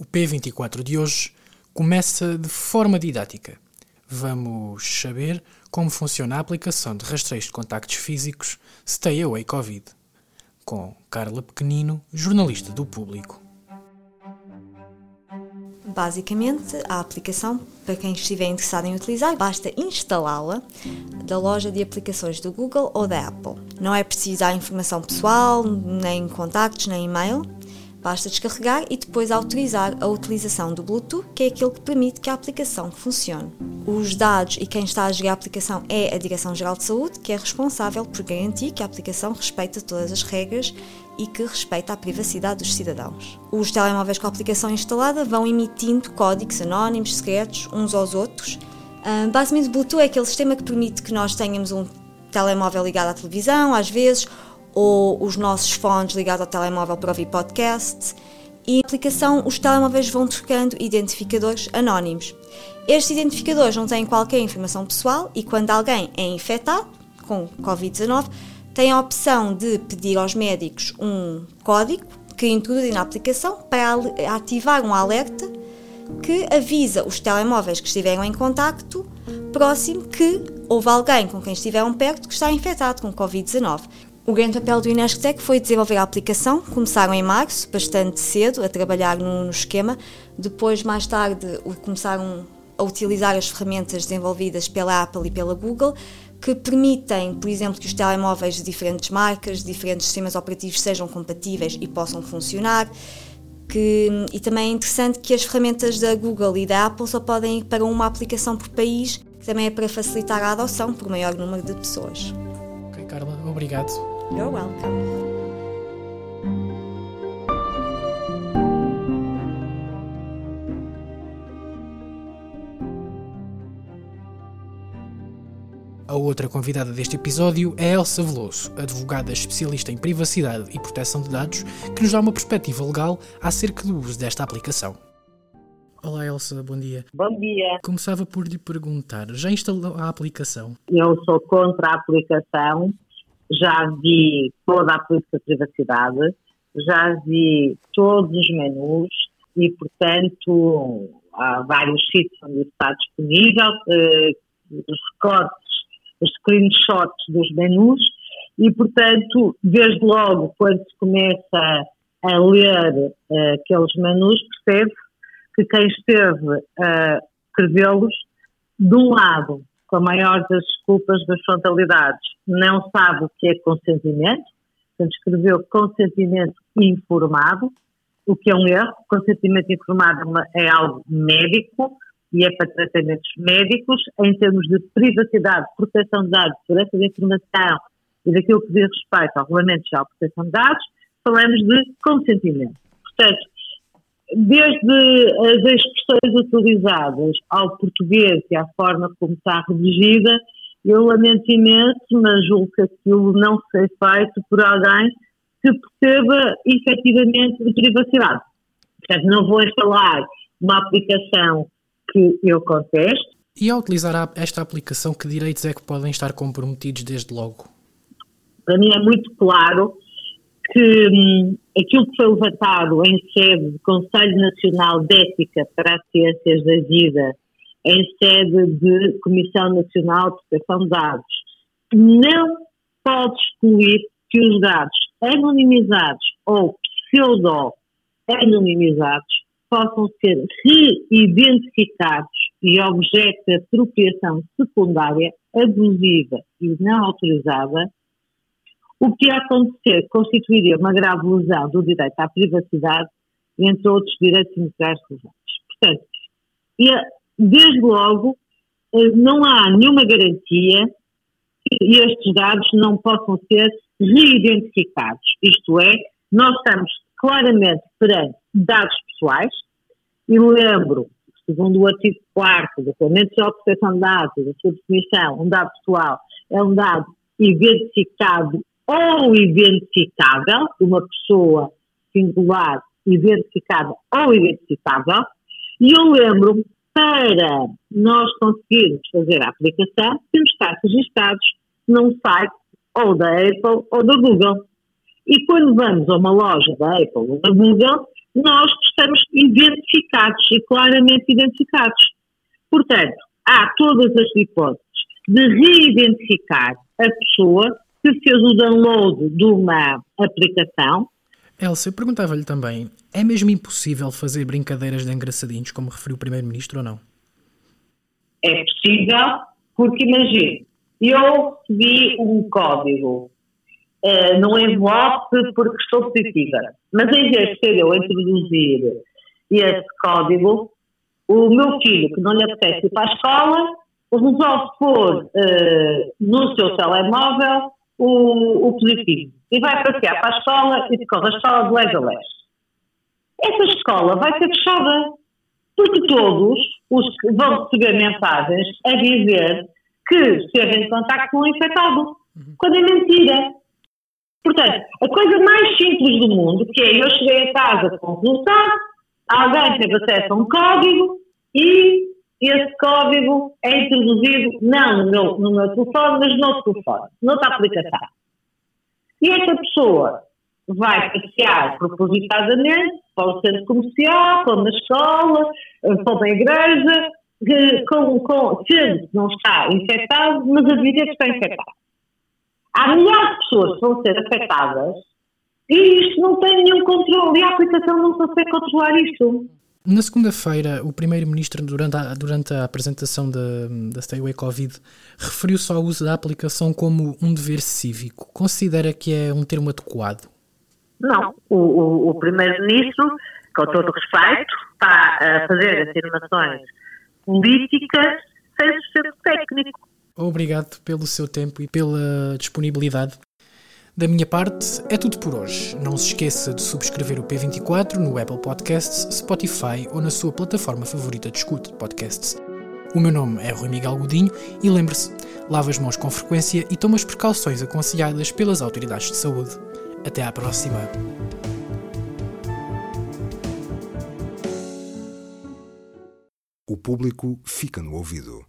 O P24 de hoje começa de forma didática. Vamos saber como funciona a aplicação de rastreio de contactos físicos Stay Away Covid, com Carla Pequenino, jornalista do Público. Basicamente, a aplicação, para quem estiver interessado em utilizar, basta instalá-la da loja de aplicações do Google ou da Apple. Não é preciso dar informação pessoal, nem contactos, nem e-mail Basta descarregar e depois autorizar a utilização do Bluetooth, que é aquilo que permite que a aplicação funcione. Os dados e quem está a gerir a aplicação é a Direção-Geral de Saúde, que é responsável por garantir que a aplicação respeita todas as regras e que respeita a privacidade dos cidadãos. Os telemóveis com a aplicação instalada vão emitindo códigos anónimos, secretos, uns aos outros. Uh, basicamente, o Bluetooth é aquele sistema que permite que nós tenhamos um telemóvel ligado à televisão, às vezes, ou os nossos fones ligados ao telemóvel para ouvir podcast. E na aplicação, os telemóveis vão trocando identificadores anónimos. Estes identificadores não têm qualquer informação pessoal e quando alguém é infectado com Covid-19, tem a opção de pedir aos médicos um código que introduzem na aplicação para ativar um alerta que avisa os telemóveis que estiveram em contacto próximo que houve alguém com quem estiveram perto que está infectado com Covid-19. O grande papel do Inesctec foi desenvolver a aplicação. Começaram em março, bastante cedo, a trabalhar no, no esquema. Depois, mais tarde, começaram a utilizar as ferramentas desenvolvidas pela Apple e pela Google, que permitem, por exemplo, que os telemóveis de diferentes marcas, de diferentes sistemas operativos sejam compatíveis e possam funcionar. Que, e também é interessante que as ferramentas da Google e da Apple só podem ir para uma aplicação por país, que também é para facilitar a adoção por maior número de pessoas. Ok, Carla, obrigado. You're welcome. A outra convidada deste episódio é Elsa Veloso, advogada especialista em privacidade e proteção de dados, que nos dá uma perspectiva legal acerca do uso desta aplicação. Olá Elsa, bom dia. Bom dia. Começava por lhe perguntar, já instalou a aplicação? Eu sou contra a aplicação já vi toda a política de privacidade, já vi todos os menus e, portanto, há vários sítios onde está disponível, eh, os recortes, os screenshots dos menus e, portanto, desde logo, quando se começa a ler eh, aqueles menus, percebe que quem esteve a escrevê-los, de um lado, com a maior das desculpas das frontalidades, não sabe o que é consentimento, portanto escreveu consentimento informado, o que é um erro. Consentimento informado é algo médico e é para tratamentos médicos, em termos de privacidade, proteção de dados, segurança da informação e daquilo que diz respeito ao Regulamento de Proteção de Dados, falamos de consentimento. Portanto, desde as expressões utilizadas ao português e à forma como está redigida, eu lamento imenso, mas julgo que aquilo não foi feito por alguém que perceba efetivamente de privacidade. Portanto, não vou instalar uma aplicação que eu contesto. E ao utilizar esta aplicação, que direitos é que podem estar comprometidos desde logo? Para mim é muito claro que hum, aquilo que foi levantado em sede do Conselho Nacional de Ética para as Ciências da Vida, em sede de Comissão Nacional de Proteção de Dados, não pode excluir que os dados anonimizados ou pseudo-anonimizados possam ser reidentificados e objeto de apropriação secundária abusiva e não autorizada o que ia acontecer constituiria uma grave lesão do direito à privacidade, entre outros direitos integrais relevantes. Portanto, desde logo, eh, não há nenhuma garantia que estes dados não possam ser reidentificados. Isto é, nós estamos claramente perante dados pessoais, e lembro, segundo o artigo 4 do Regulamento de Proteção de Dados, da sua definição, um dado pessoal é um dado identificado ou identificável, uma pessoa singular, identificada ou identificável, e eu lembro para nós conseguirmos fazer a aplicação, temos que estar registados num site ou da Apple ou da Google. E quando vamos a uma loja da Apple ou da Google, nós identificar identificados e claramente identificados. Portanto, há todas as hipóteses de reidentificar a pessoa que fez o download de uma aplicação. Elsa, eu perguntava-lhe também, é mesmo impossível fazer brincadeiras de engraçadinhos, como referiu o Primeiro-Ministro, ou não? É possível, porque imagine, eu recebi um código uh, no envelope porque estou positiva, mas em vez de ser eu introduzir esse código, o meu filho, que não lhe apetece ir para a escola, resolve pôr uh, no seu telemóvel o, o, positivo e vai passear para a escola e decorre a escola de leste a leste. Essa escola vai ser fechada porque todos os que vão receber mensagens a dizer que esteve em contato com o infectado, quando é mentira. Portanto, a coisa mais simples do mundo, que é eu cheguei a casa com o resultado, alguém teve acesso a um código e esse código é introduzido não no meu, no meu telefone, mas no outro telefone, noutra aplicação. E essa pessoa vai passear propositadamente para o centro comercial, para na escola, para na igreja, com, com, se não está infectado, mas a dizer que está infectado. Há milhares de pessoas que vão ser afetadas e isto não tem nenhum controle e a aplicação não consegue controlar isto. Na segunda-feira, o Primeiro-Ministro, durante a, durante a apresentação da, da Stay Away Covid, referiu-se ao uso da aplicação como um dever cívico. Considera que é um termo adequado? Não. O, o, o Primeiro-Ministro, com todo o respeito, está a fazer afirmações políticas sem sustento técnico. Obrigado pelo seu tempo e pela disponibilidade. Da minha parte, é tudo por hoje. Não se esqueça de subscrever o P24 no Apple Podcasts, Spotify ou na sua plataforma favorita de escuta de podcasts. O meu nome é Rui Miguel Godinho e lembre-se, lave as mãos com frequência e tome as precauções aconselhadas pelas autoridades de saúde. Até à próxima! O público fica no ouvido.